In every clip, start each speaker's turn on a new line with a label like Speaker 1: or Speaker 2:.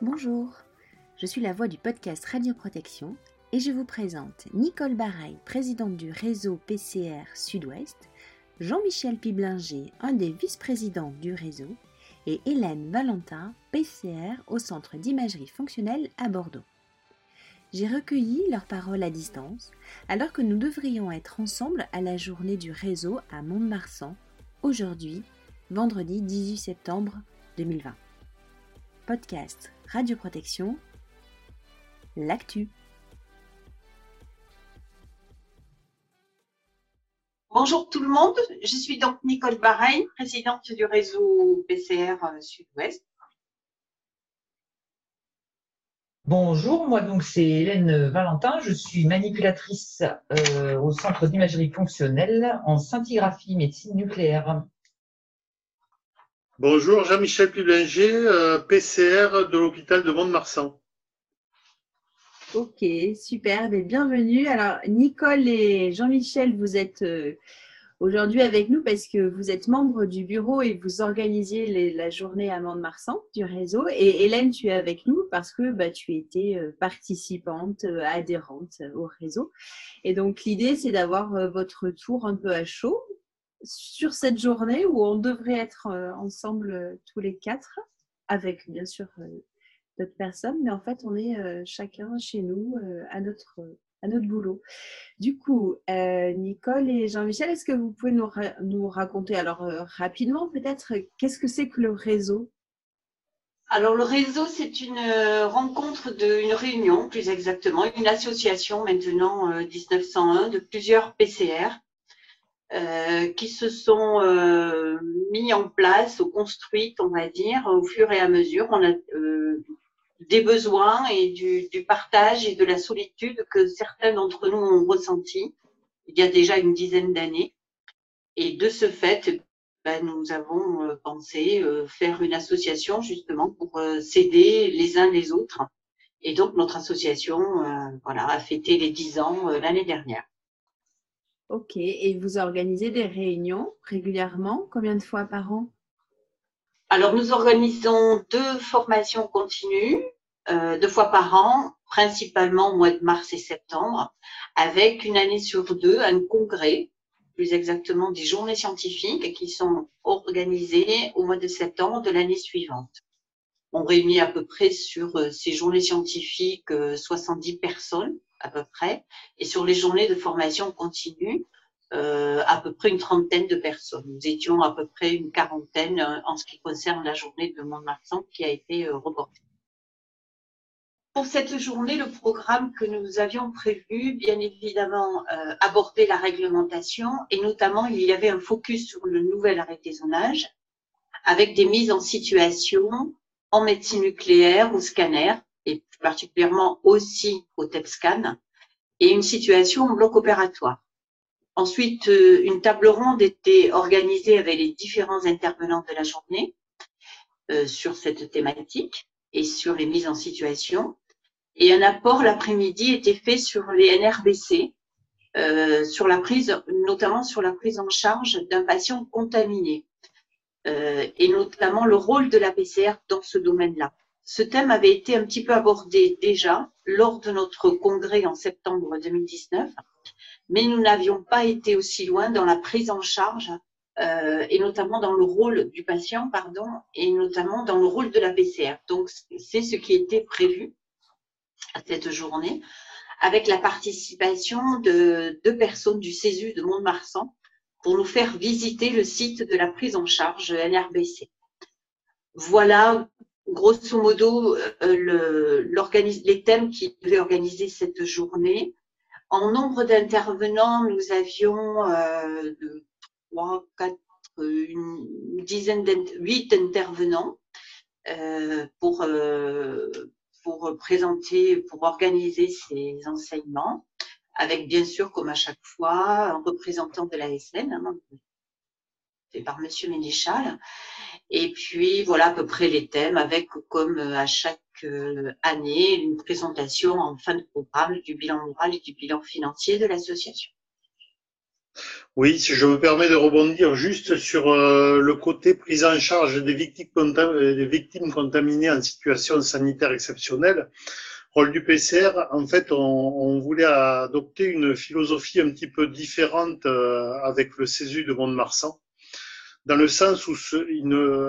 Speaker 1: Bonjour, je suis la voix du podcast Radio Protection et je vous présente Nicole Baraille, présidente du réseau PCR Sud-Ouest, Jean-Michel Piblinger, un des vice-présidents du réseau, et Hélène Valentin, PCR au Centre d'imagerie fonctionnelle à Bordeaux. J'ai recueilli leurs paroles à distance alors que nous devrions être ensemble à la journée du réseau à Mont-de-Marsan, aujourd'hui, vendredi 18 septembre 2020 podcast Radio Protection, l'actu.
Speaker 2: Bonjour tout le monde, je suis donc Nicole Bareil, présidente du réseau PCR euh, Sud-Ouest.
Speaker 3: Bonjour, moi donc c'est Hélène Valentin, je suis manipulatrice euh, au Centre d'imagerie fonctionnelle en scintigraphie médecine nucléaire.
Speaker 4: Bonjour, Jean-Michel Piblinger, euh, PCR de l'hôpital de Mont-de-Marsan.
Speaker 1: Ok, super, bienvenue. Alors, Nicole et Jean-Michel, vous êtes euh, aujourd'hui avec nous parce que vous êtes membre du bureau et vous organisez la journée à Mont-de-Marsan du réseau. Et Hélène, tu es avec nous parce que bah, tu étais euh, participante, adhérente au réseau. Et donc, l'idée, c'est d'avoir votre tour un peu à chaud sur cette journée où on devrait être euh, ensemble euh, tous les quatre, avec bien sûr euh, d'autres personnes, mais en fait on est chacun chez nous à notre à notre boulot. Du coup, Nicole et Jean-Michel, est-ce que vous pouvez nous, nous raconter alors rapidement peut-être qu'est-ce que c'est que le réseau?
Speaker 2: Alors le réseau, c'est une rencontre de, une réunion plus exactement, une association maintenant 1901 de plusieurs PCR euh, qui se sont euh, mis en place ou construites, on va dire, au fur et à mesure. On a euh, des besoins et du, du, partage et de la solitude que certains d'entre nous ont ressenti il y a déjà une dizaine d'années. Et de ce fait, ben, nous avons euh, pensé faire une association justement pour s'aider les uns les autres. Et donc notre association voilà, a fêté les dix ans l'année dernière.
Speaker 1: Ok, et vous organisez des réunions régulièrement Combien de fois par an?
Speaker 2: Alors, nous organisons deux formations continues, euh, deux fois par an, principalement au mois de mars et septembre, avec une année sur deux un congrès, plus exactement des journées scientifiques qui sont organisées au mois de septembre de l'année suivante. On réunit à peu près sur euh, ces journées scientifiques 70 euh, personnes à peu près, et sur les journées de formation continue, euh, à peu près une trentaine de personnes. Nous étions à peu près une quarantaine euh, en ce qui concerne la journée de Mont-de-Marsan qui a été euh, reportée. Pour cette journée, le programme que nous avions prévu, bien évidemment, euh, abordait la réglementation et notamment il y avait un focus sur le nouvel arrêté zonage avec des mises en situation en médecine nucléaire ou scanner et particulièrement aussi au TEPSCAN, et une situation en bloc opératoire. Ensuite, euh, une table ronde était organisée avec les différents intervenants de la journée euh, sur cette thématique et sur les mises en situation. Et un apport l'après-midi était fait sur les NRBC, euh, sur la prise, notamment sur la prise en charge d'un patient contaminé, et notamment le rôle de la PCR dans ce domaine-là. Ce thème avait été un petit peu abordé déjà lors de notre congrès en septembre 2019, mais nous n'avions pas été aussi loin dans la prise en charge euh, et notamment dans le rôle du patient, pardon, et notamment dans le rôle de la PCR. Donc, c'est ce qui était prévu à cette journée, avec la participation de deux personnes du CESU de Mont-de-Marsan pour nous faire visiter le site de la prise en charge NRBC. Voilà grosso modo euh, le, les thèmes qui devaient organiser cette journée. En nombre d'intervenants, nous avions euh, trois, quatre, une dizaine, huit intervenants euh, pour, euh, pour présenter, pour organiser ces enseignements, avec bien sûr, comme à chaque fois, un représentant de la SN, hein, fait par Monsieur Ménéchal. Et puis, voilà à peu près les thèmes avec, comme à chaque euh, année, une présentation en fin de programme du bilan moral et du bilan financier de l'association.
Speaker 4: Oui, si je me permets de rebondir juste sur euh, le côté prise en charge des victimes, contaminées en situation sanitaire exceptionnelle. Rôle du PCR, en fait, on, on, voulait adopter une philosophie un petit peu différente euh, avec le CESU de Mont-de-Marsan, dans le sens où ce, il,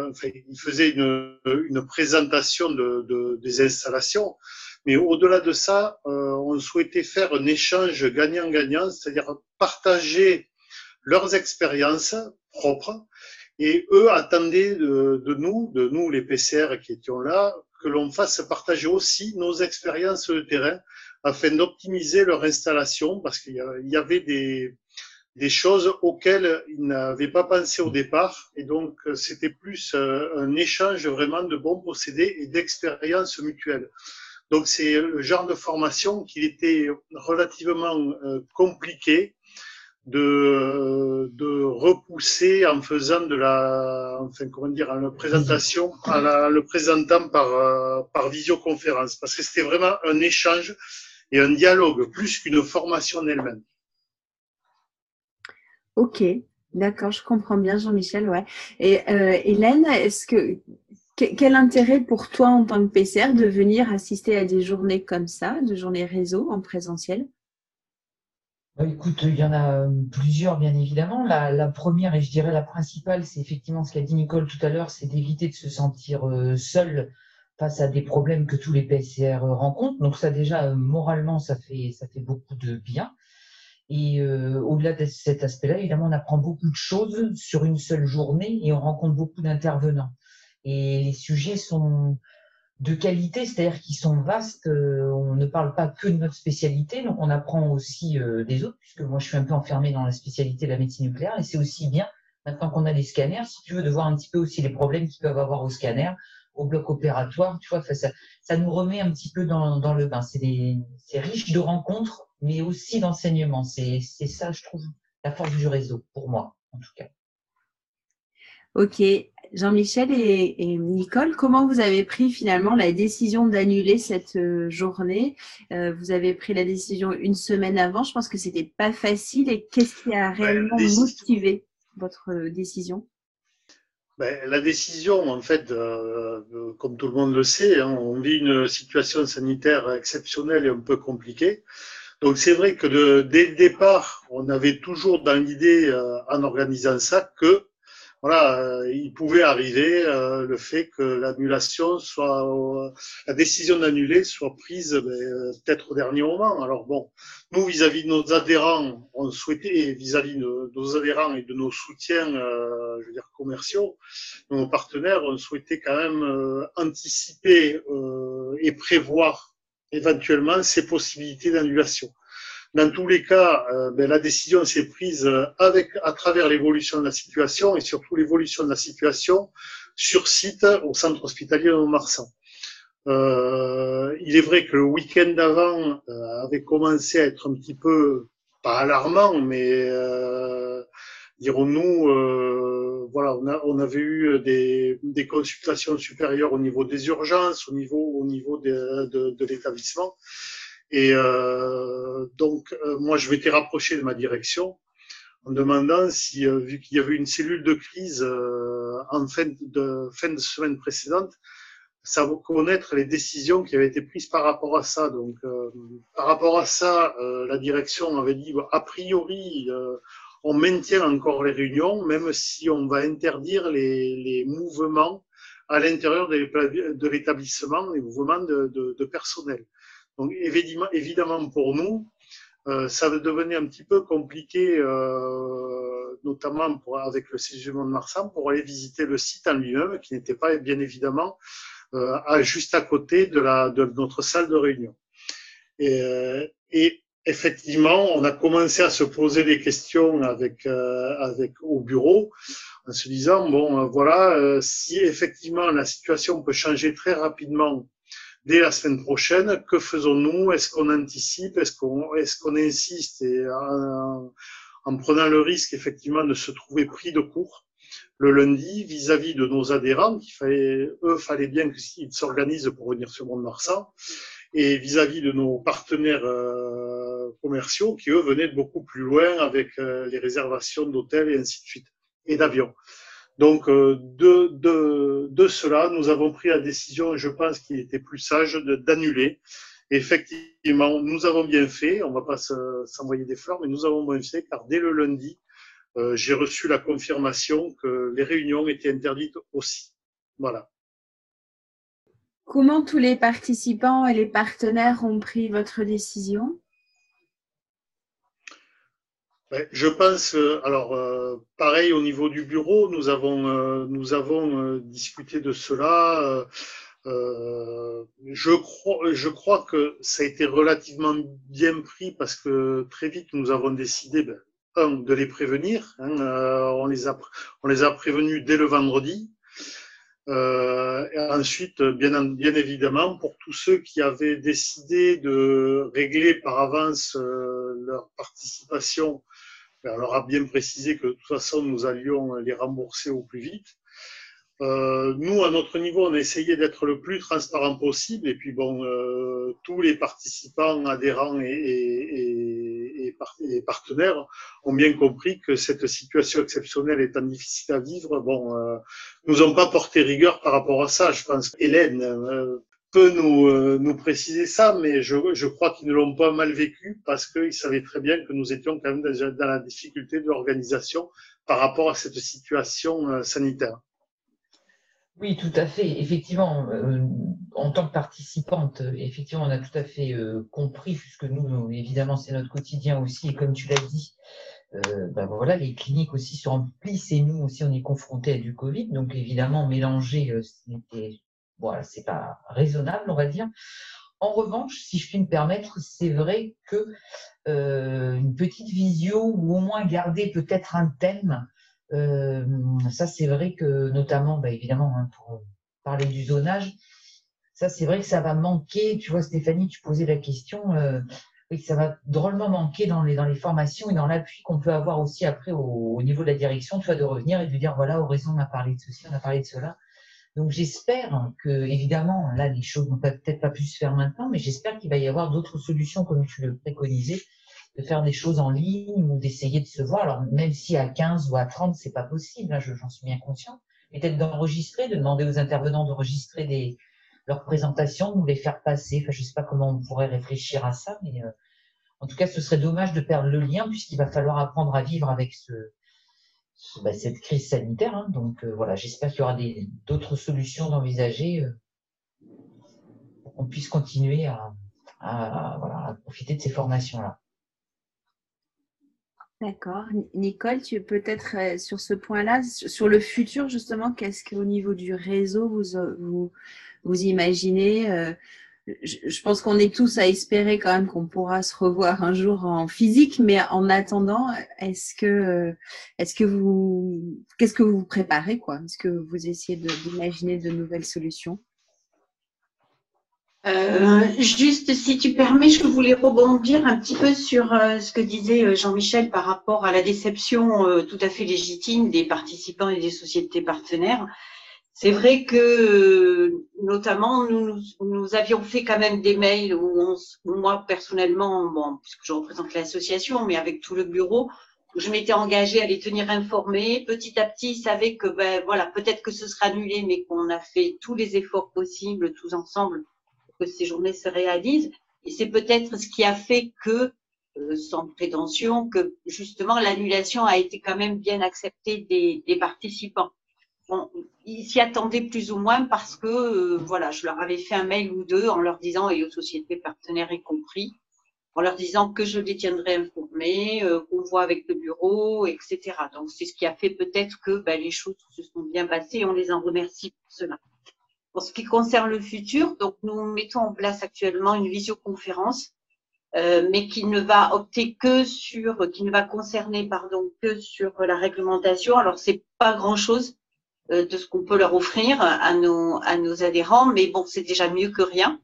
Speaker 4: enfin, il, faisait une, une présentation de, de, des installations, mais au-delà de ça, euh, on souhaitait faire un échange gagnant-gagnant, c'est-à-dire partager leurs expériences propres. Et eux attendaient de, de, nous, de nous les PCR qui étions là, que l'on fasse partager aussi nos expériences de terrain afin d'optimiser leur installation parce qu'il y avait des, des choses auxquelles ils n'avaient pas pensé au départ. Et donc, c'était plus euh, un échange vraiment de bons procédés et d'expériences mutuelles. Donc, c'est le genre de formation qui était relativement euh, compliqué de, de repousser en faisant de la, enfin, comment dire, en présentation, en la, le présentant par, euh, par visioconférence, parce que c'était vraiment un échange et un dialogue plus qu'une formation en elle-même.
Speaker 1: Ok, d'accord, je comprends bien, Jean-Michel, ouais. Et euh, Hélène, est-ce que quel intérêt pour toi en tant que PCR de venir assister à des journées comme ça, de journées réseau en présentiel?
Speaker 3: Bah, écoute, il y en a euh, plusieurs, bien évidemment. La, première, et je dirais la principale, c'est effectivement ce qu'a dit Nicole tout à l'heure, c'est d'éviter de se sentir euh, seul face à des problèmes que tous les PCR rencontrent. Donc ça, déjà, moralement, ça fait beaucoup de bien. Et au-delà de cet aspect-là, évidemment, on apprend beaucoup de choses sur une seule journée et on rencontre beaucoup d'intervenants. Et les sujets sont de qualité, c'est-à-dire qu'ils sont vastes. Euh, on ne parle pas que de notre spécialité, donc on apprend aussi euh, des autres, puisque moi je suis un peu enfermé dans la spécialité de la médecine nucléaire, et c'est aussi bien, maintenant qu'on a les scanners, si tu veux, de voir un petit peu aussi les problèmes qu'ils peuvent avoir au scanner, au bloc opératoire, tu vois, ça, ça nous remet un petit peu dans, dans le bain. C'est riche de rencontres, mais aussi d'enseignements. C'est ça, je trouve, la force du réseau, pour moi, en tout cas.
Speaker 1: Ok, Jean-Michel et, Nicole, comment vous avez pris finalement la décision d'annuler cette euh, journée? Euh, Vous avez pris la décision une semaine avant. Je pense que c'était pas facile. Et qu'est-ce qui a réellement motivé votre euh, décision?
Speaker 4: Ben, la décision, en fait, comme tout le monde le sait, hein, on vit une situation sanitaire exceptionnelle et un peu compliquée. Donc c'est vrai que dès le départ, on avait toujours dans l'idée, en organisant ça, que voilà, euh, il pouvait arriver euh, le fait que l'annulation soit, euh, la décision d'annuler soit prise ben, peut-être au dernier moment. Alors bon, nous vis-à-vis de nos adhérents, on souhaitait vis-à-vis de nos adhérents et de nos soutiens, je veux dire commerciaux, nos partenaires, on souhaitait quand même anticiper et prévoir éventuellement ces possibilités d'annulation. Dans tous les cas, euh, ben, la décision s'est prise euh, à travers l'évolution de la situation et surtout l'évolution de la situation sur site au centre hospitalier de Montmarsan. Euh, il est vrai que le week-end d'avant avait commencé à être un petit peu, pas alarmant, mais dirons-nous, voilà, on, avait eu des, des, consultations supérieures au niveau des urgences, au niveau, au niveau de, de, l'établissement. Et euh, donc, euh, moi, je m'étais rapproché de ma direction en demandant si, euh, vu qu'il y avait une cellule de crise en fin de, fin de semaine précédente, ça va connaître les décisions qui avaient été prises par rapport à ça. Donc, par rapport à ça, la direction avait dit, a priori, on maintient encore les réunions, même si on va interdire les, mouvements à l'intérieur de l'établissement, les mouvements de, personnel. Donc évidemment, pour nous, euh, ça devenait un petit peu compliqué, euh, notamment avec le séjour de Marsan, pour aller visiter le site en lui-même, qui n'était pas bien évidemment euh, à, juste à côté de, notre salle de réunion. Et, effectivement, on a commencé à se poser des questions avec, euh, avec au bureau, en se disant bon, voilà, si effectivement la situation peut changer très rapidement dès la semaine prochaine, que faisons-nous? Est-ce qu'on anticipe? Est-ce qu'on est qu'on insiste et en, en, prenant le risque effectivement de se trouver pris de court le lundi vis-à-vis de nos adhérents, qu'il fallait, eux, fallait bien qu'ils s'organisent pour venir sur Mont-Marsan. Et vis-à-vis de nos partenaires commerciaux qui, eux, venaient de beaucoup plus loin avec les réservations d'hôtels et ainsi de suite, et d'avions. Donc, de, de, de, cela, nous avons pris la décision, je pense qu'il était plus sage d'annuler effectivement, nous avons bien fait, on ne va pas s'envoyer des fleurs, mais nous avons bien fait car dès le lundi, euh, j'ai reçu la confirmation que les réunions étaient interdites aussi. Voilà.
Speaker 1: Comment tous les participants et les partenaires ont pris votre décision?
Speaker 4: Ben, je pense, euh, alors euh, pareil au niveau du bureau, nous avons, nous avons discuté de cela. Euh, je, crois, je crois que ça a été relativement bien pris parce que très vite nous avons décidé, ben, un, de les prévenir. Hein, euh, on, les a, on les a prévenus dès le vendredi. Euh, ensuite, bien, bien évidemment, pour tous ceux qui avaient décidé de régler par avance leur participation, ben, on leur a bien précisé que de toute façon, nous allions les rembourser au plus vite. Euh, nous, à notre niveau, on a essayé d'être le plus transparent possible. Et puis, bon, euh, tous les participants, adhérents et, et, partenaires ont bien compris que cette situation exceptionnelle étant difficile à vivre, bon, euh, nous ont pas porté rigueur par rapport à ça. Je pense qu'Hélène euh, peut nous, euh, nous préciser ça, mais je, je crois qu'ils ne l'ont pas mal vécu parce qu'ils savaient très bien que nous étions quand même dans, dans la difficulté de l'organisation par rapport à cette situation sanitaire.
Speaker 3: Oui, tout à fait. Effectivement, euh, en tant que participante, effectivement, on a tout à fait euh, compris, puisque nous, évidemment, c'est notre quotidien aussi, et comme tu l'as dit, euh, ben voilà, les cliniques aussi se remplissent et nous aussi, on est confrontés à du Covid. Donc, évidemment, mélanger, c'était, voilà, c'est pas raisonnable, on va dire. En revanche, si je puis me permettre, c'est vrai que une petite visio ou au moins garder peut-être un thème euh, ça, c'est vrai que, notamment, bah, évidemment, hein, pour parler du zonage, ça, c'est vrai que ça va manquer. Tu vois, Stéphanie, tu posais la question. Euh, oui, ça va drôlement manquer dans les, formations et dans l'appui qu'on peut avoir aussi après au, niveau de la direction, tu vois, de revenir et de dire, voilà, Horizon, on a parlé de ceci, on a parlé de cela. Donc, j'espère que, évidemment, là, les choses n'ont peut-être pas pu se faire maintenant, mais j'espère qu'il va y avoir d'autres solutions, comme tu le préconisais, de faire des choses en ligne ou d'essayer de se voir. Alors, même si à 15 ou à 30, c'est pas possible, hein, j'en suis bien conscient. Peut-être d'enregistrer, de demander aux intervenants d'enregistrer des, leurs présentations, de nous les faire passer. Enfin, je sais pas comment on pourrait réfléchir à ça, mais euh, en tout cas, ce serait dommage de perdre le lien puisqu'il va falloir apprendre à vivre avec bah, cette crise sanitaire. Hein. Donc euh, voilà, j'espère qu'il y aura d'autres solutions d'envisager euh, pour qu'on puisse continuer à, voilà, à profiter de ces formations-là.
Speaker 1: D'accord. Nicole, tu peut-être euh, sur ce point-là, sur le futur justement, qu'est-ce qu'au niveau du réseau vous, euh, vous, vous imaginez euh, je, pense qu'on est tous à espérer quand même qu'on pourra se revoir un jour en physique, mais en attendant, est-ce que, est-ce que vous, qu'est-ce que vous préparez quoi? Est-ce que vous essayez d'imaginer de nouvelles solutions?
Speaker 2: Euh, juste, si tu permets, je voulais rebondir un petit peu sur euh, ce que disait euh, Jean-Michel par rapport à la déception tout à fait légitime des participants et des sociétés partenaires. C'est vrai que, notamment, nous, avions fait quand même des mails où, moi, personnellement, puisque je représente l'association, mais avec tout le bureau, je m'étais engagée à les tenir informés. Petit à petit, ils savaient que, ben, voilà, peut-être que ce sera annulé, mais qu'on a fait tous les efforts possibles, tous ensemble, que ces journées se réalisent. Et c'est peut-être ce qui a fait que, euh, sans prétention, que justement l'annulation a été quand même bien acceptée des, des participants. Bon, ils s'y attendaient plus ou moins parce que, euh, voilà, je leur avais fait un mail ou deux en leur disant, et aux sociétés partenaires y compris, en leur disant que je les tiendrais informés, euh, qu'on voit avec le bureau, etc. Donc c'est ce qui a fait peut-être que ben, les choses se sont bien passées et on les en remercie pour cela. En ce qui concerne le futur, donc nous mettons en place actuellement une visioconférence, euh, mais qui ne va opter que sur, qui ne va concerner pardon que sur la réglementation. Alors c'est pas grand chose euh, de ce qu'on peut leur offrir à nos à nos adhérents, mais bon c'est déjà mieux que rien.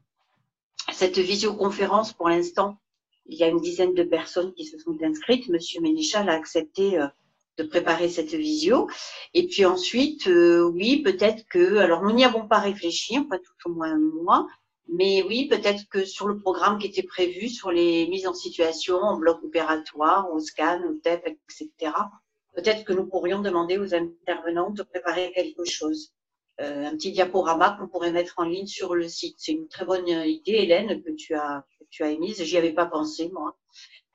Speaker 2: Cette visioconférence, pour l'instant, il y a une dizaine de personnes qui se sont inscrites. Monsieur Ménichal a accepté euh, de préparer cette visio. Et puis ensuite, euh, oui, peut-être que, alors nous n'y avons pas réfléchi, pas tout au moins moi, Mais oui, peut-être que sur le programme qui était prévu, sur les mises en situation en bloc opératoire, au scan, au TEP, etc., peut-être que nous pourrions demander aux intervenants de préparer quelque chose. Euh, un petit diaporama qu'on pourrait mettre en ligne sur le site. C'est une très bonne idée, Hélène, que tu as, que tu as émise. J'y avais pas pensé, moi.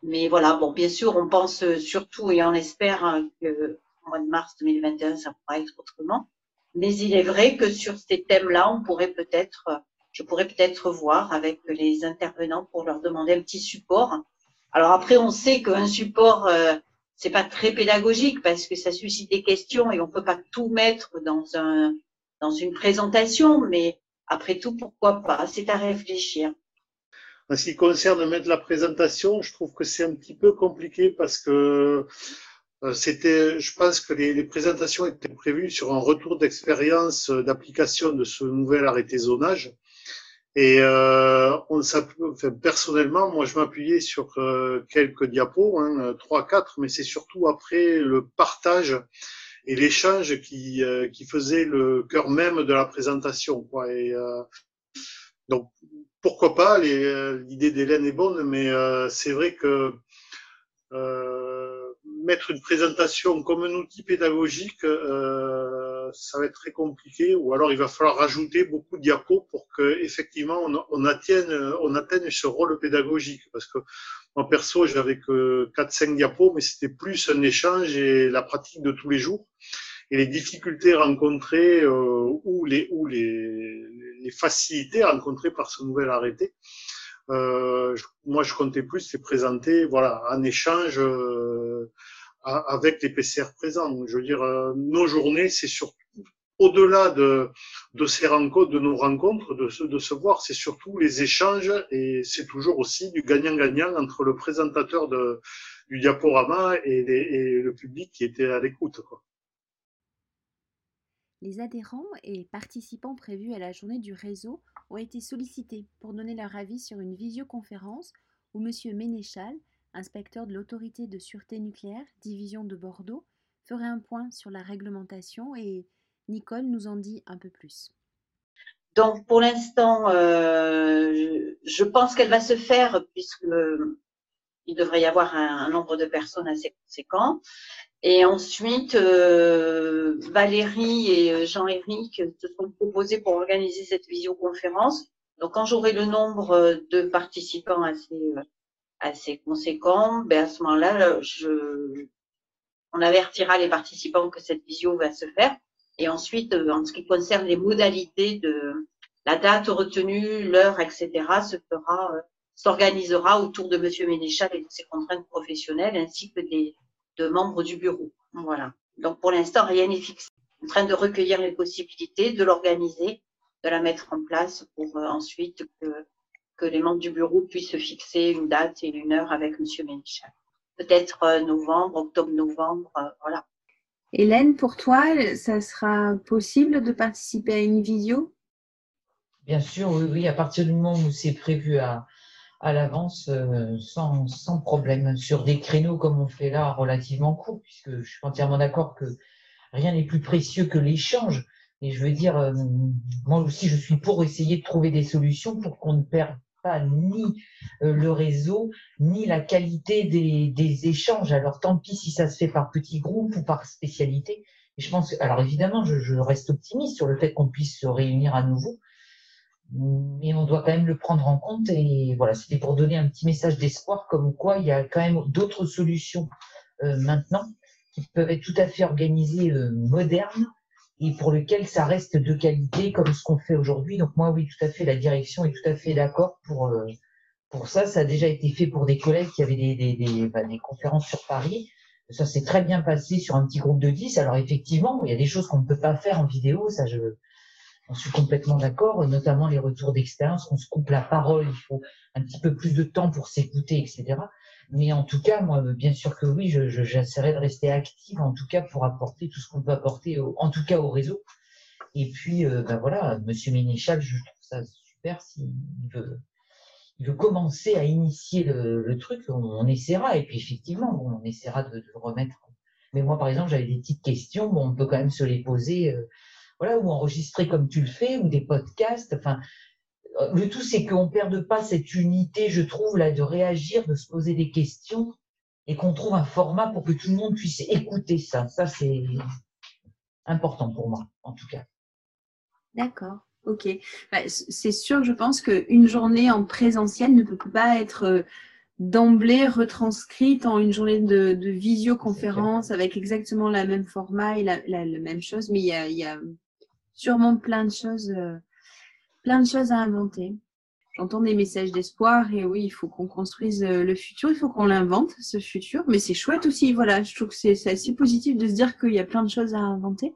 Speaker 2: Mais voilà, bon, bien sûr, on pense surtout et on espère hein, que au mois de mars 2021, ça pourra être autrement. Mais il est vrai que sur ces thèmes-là, on pourrait peut-être, je pourrais peut-être voir avec les intervenants pour leur demander un petit support. Alors après, on sait qu'un support, euh, c'est pas très pédagogique parce que ça suscite des questions et on peut pas tout mettre dans un dans une présentation, mais après tout, pourquoi pas C'est à réfléchir.
Speaker 4: En ce qui concerne mettre la présentation, je trouve que c'est un petit peu compliqué parce que euh, c'était, je pense que les, présentations étaient prévues sur un retour d'expérience euh, d'application de ce nouvel arrêté zonage. Et euh, on enfin, personnellement, moi, je m'appuyais sur euh, quelques diapos, hein, 3 quatre, mais c'est surtout après le partage et l'échange qui, qui faisait le cœur même de la présentation. Quoi. Et, donc, pourquoi pas L'idée d'Hélène est bonne, mais c'est vrai que mettre une présentation comme un outil pédagogique, euh, ça va être très compliqué. Ou alors il va falloir rajouter beaucoup de diapos pour que effectivement on, atteigne, ce rôle pédagogique. Parce que moi perso, j'avais que 4-5 diapos, mais c'était plus un échange et la pratique de tous les jours. Et les difficultés rencontrées euh, ou les ou les facilités rencontrées par ce nouvel arrêté. Euh, moi, je comptais plus les présenter, voilà, en échange euh, avec les PCR présents. je veux dire, euh, nos journées, c'est surtout au-delà de, de ces rencontres, de nos rencontres, de, de se voir, c'est surtout les échanges et c'est toujours aussi du gagnant-gagnant entre le présentateur de, du diaporama et, et le public qui était à l'écoute.
Speaker 1: Les adhérents et participants prévus à la journée du réseau ont été sollicités pour donner leur avis sur une visioconférence où M. Ménéchal, inspecteur de l'autorité de sûreté nucléaire, division de Bordeaux, ferait un point sur la réglementation et Nicole nous en dit un peu plus.
Speaker 2: Donc pour l'instant, euh, je pense qu'elle va se faire puisque il devrait y avoir un, nombre de personnes assez conséquent. Et ensuite, euh, Valérie et euh, Jean-Éric se sont proposés pour organiser cette visioconférence. Donc, quand j'aurai le nombre de participants assez, assez conséquent, ben à ce moment-là, je, on avertira les participants que cette visio va se faire. Et ensuite, euh, en ce qui concerne les modalités de la date retenue, l'heure, etc., se fera s'organisera autour de Monsieur Ménéchal et de ses contraintes professionnelles, ainsi que des de membres du bureau. Voilà. Donc pour l'instant, rien n'est fixé. en train de recueillir les possibilités, de l'organiser, de la mettre en place pour euh, ensuite que, que les membres du bureau puissent fixer une date et une heure avec Monsieur Ménéchal. Peut-être euh, novembre, octobre-novembre, euh, voilà.
Speaker 1: Hélène, pour toi, ça sera possible de participer à une vidéo?
Speaker 3: Bien sûr, oui, oui, à partir du moment où c'est prévu à, à l'avance euh, sans, sans, problème sur des créneaux comme on fait là relativement court, puisque je suis entièrement d'accord que rien n'est plus précieux que l'échange. Et je veux dire, euh, moi aussi, je suis pour essayer de trouver des solutions pour qu'on ne perde pas ni euh, le réseau, ni la qualité des, des, échanges. Alors tant pis si ça se fait par petits groupes ou par spécialité. Et je pense, alors évidemment, je, je reste optimiste sur le fait qu'on puisse se réunir à nouveau mais on doit quand même le prendre en compte. Et voilà, c'était pour donner un petit message d'espoir, comme quoi il y a quand même d'autres solutions euh, maintenant qui peuvent être tout à fait organisées, euh, modernes, et pour lesquelles ça reste de qualité, comme ce qu'on fait aujourd'hui. Donc moi, oui, tout à fait, la direction est tout à fait d'accord pour euh, pour ça. Ça a déjà été fait pour des collègues qui avaient des, des, des, bah, des conférences sur Paris. Ça s'est très bien passé sur un petit groupe de 10. Alors effectivement, il y a des choses qu'on ne peut pas faire en vidéo, ça je je suis complètement d'accord, notamment les retours d'expérience, on se coupe la parole, il faut un petit peu plus de temps pour s'écouter, etc. Mais en tout cas, moi, bien sûr que oui, j'essaierai de rester active, en tout cas, pour apporter tout ce qu'on peut apporter, en tout cas au réseau. Et puis, euh, ben voilà, Monsieur Ménéchal, je trouve ça super s'il veut, il veut commencer à initier le, truc, on, essaiera. Et puis, effectivement, on essaiera de, de, le remettre. Mais moi, par exemple, j'avais des petites questions, bon, on peut quand même se les poser. Euh, voilà, ou enregistrer comme tu le fais, ou des podcasts. Enfin, le tout, c'est qu'on ne perde pas cette unité, je trouve, là, de réagir, de se poser des questions et qu'on trouve un format pour que tout le monde puisse écouter ça. Ça, c'est important pour moi, en tout cas.
Speaker 1: D'accord. Ok. Bah, c'est sûr, je pense qu'une journée en présentiel ne peut pas être euh, d'emblée retranscrite en une journée de, visioconférence avec exactement la même format et la, même chose, mais il y a, sûrement plein de choses, euh, plein de choses à inventer. J'entends des messages d'espoir et oui, il faut qu'on construise euh, le futur, il faut qu'on l'invente, ce futur, mais c'est chouette aussi. Voilà, je trouve que c'est assez positif de se dire qu'il y a plein de choses à inventer.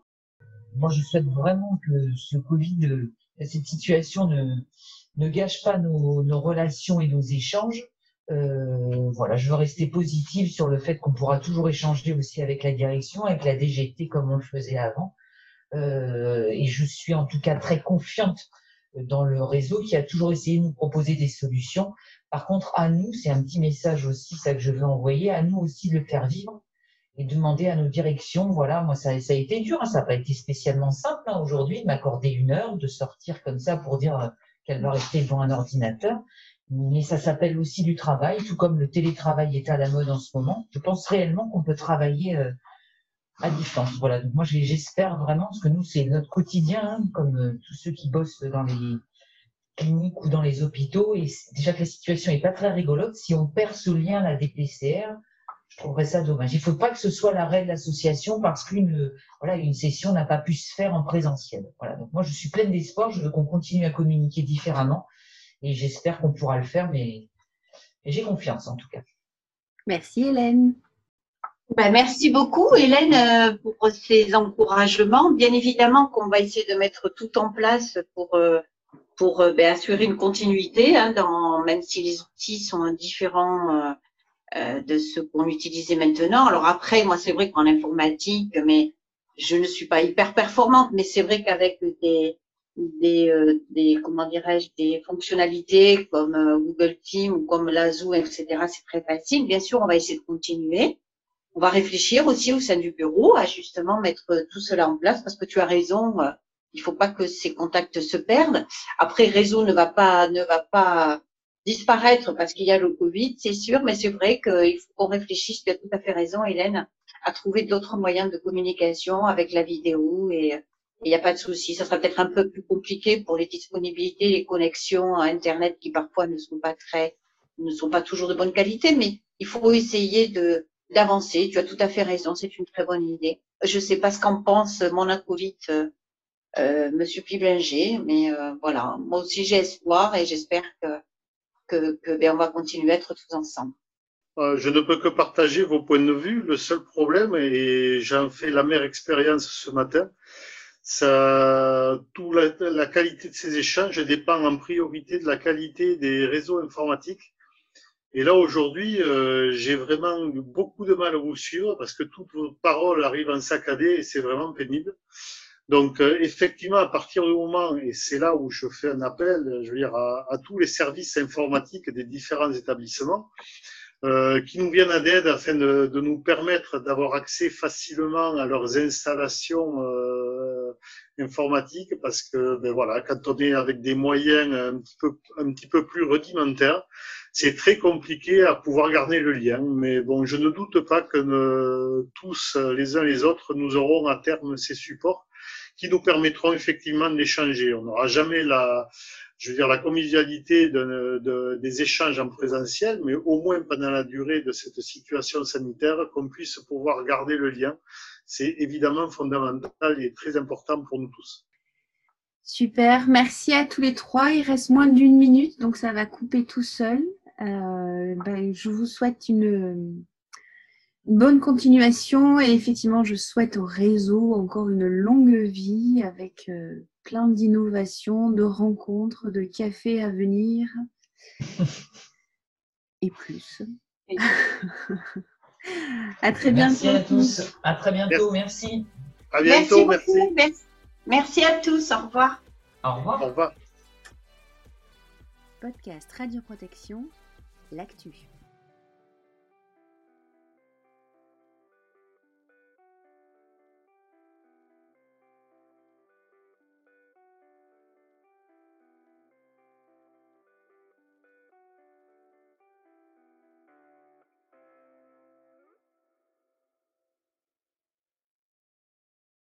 Speaker 3: Moi, je souhaite vraiment que ce Covid, euh, cette situation ne, ne gâche pas nos, relations et nos échanges. Voilà, je veux rester positive sur le fait qu'on pourra toujours échanger aussi avec la direction, avec la DGT comme on le faisait avant. Euh, et je suis en tout cas très confiante dans le réseau qui a toujours essayé de nous proposer des solutions. Par contre, à nous, c'est un petit message aussi, ça que je veux envoyer, à nous aussi de le faire vivre et demander à nos directions, voilà, moi ça, a été dur, hein, ça n'a pas été spécialement simple hein, aujourd'hui de m'accorder une heure, de sortir comme ça pour dire euh, qu'elle va rester devant un ordinateur, mais ça s'appelle aussi du travail, tout comme le télétravail est à la mode en ce moment. Je pense réellement qu'on peut travailler euh, à distance. Voilà, donc moi j'espère vraiment, parce que nous c'est notre quotidien, hein, comme euh, tous ceux qui bossent dans les cliniques ou dans les hôpitaux, et déjà que la situation est pas très rigolote, si on perd ce lien la DPCR, je trouverais ça dommage. Il ne faut pas que ce soit l'arrêt de l'association parce qu'une voilà, une session n'a pas pu se faire en présentiel. Voilà. Donc moi, je suis pleine d'espoir. Je veux qu'on continue à communiquer différemment et j'espère qu'on pourra le faire, mais, j'ai confiance en tout cas.
Speaker 1: Merci Hélène.
Speaker 2: Ben, merci beaucoup Hélène euh, pour ces encouragements. Bien évidemment qu'on va essayer de mettre tout en place pour euh, pour euh, ben, assurer une continuité, hein, dans, même si les outils sont différents euh, de ce qu'on utilisait maintenant. Alors après, moi, c'est vrai qu'en informatique, mais je ne suis pas hyper performante, mais c'est vrai qu'avec des des, euh, des comment dirais-je des fonctionnalités comme Google Teams ou comme Lazoo, etc. C'est très facile. Bien sûr, on va essayer de continuer. On va réfléchir aussi au sein du bureau à justement mettre tout cela en place parce que tu as raison. il faut pas que ces contacts se perdent. Après, réseau ne va pas ne va pas disparaître parce qu'il y a le Covid, c'est sûr, mais c'est vrai qu'il faut qu'on réfléchisse, tu as tout à fait raison, Hélène, à trouver d'autres moyens de communication avec la vidéo et il n'y a pas de souci. Ça sera peut-être un peu plus compliqué pour les disponibilités, les connexions à Internet qui parfois ne sont pas très, ne sont pas toujours de bonne qualité, mais il faut essayer de d'avancer. Tu as tout à fait raison, c'est une très bonne idée. Je ne sais pas ce qu'en pense mon acolyte, euh, Monsieur Piblinger, mais euh, voilà, moi aussi j'ai espoir et j'espère que que, ben, on va continuer à être tous ensemble.
Speaker 4: Euh, je ne peux que partager vos points de vue. Le seul problème, et j'en fais la mère expérience ce matin, ça, tout la, qualité de ces échanges dépend en priorité de la qualité des réseaux informatiques. Et là, aujourd'hui, euh, j'ai vraiment beaucoup de mal à vous suivre parce que toutes vos paroles arrivent en saccadé et c'est vraiment pénible. Donc, euh, effectivement, à partir du moment, et c'est là où je fais un appel, je veux dire, à, tous les services informatiques des différents établissements, euh, qui nous viennent à d'aide afin de, nous permettre d'avoir accès facilement à leurs installations euh, informatiques, parce que, ben voilà, quand on est avec des moyens un petit peu, plus rudimentaires, c'est très compliqué à pouvoir garder le lien. Mais bon, je ne doute pas que ne, tous, les uns les autres, nous aurons à terme ces supports qui nous permettront effectivement d'échanger. On n'aura jamais la, je veux dire, la convivialité de, de, des échanges en présentiel, mais au moins pendant la durée de cette situation sanitaire, qu'on puisse pouvoir garder le lien. C'est évidemment fondamental et très important pour nous tous.
Speaker 1: Super, merci à tous les trois. Il reste moins d'une minute, donc ça va couper tout seul. Euh, ben, je vous souhaite une, bonne continuation et effectivement, je souhaite au réseau encore une longue vie avec euh, plein d'innovations, de rencontres, de cafés à venir et plus. à très bientôt.
Speaker 3: Merci à tous. À très bientôt. Merci.
Speaker 4: À bientôt. Merci.
Speaker 2: Merci. merci à tous. Au revoir.
Speaker 3: Au revoir.
Speaker 4: Au revoir.
Speaker 1: Podcast Radio Protection, l'actu.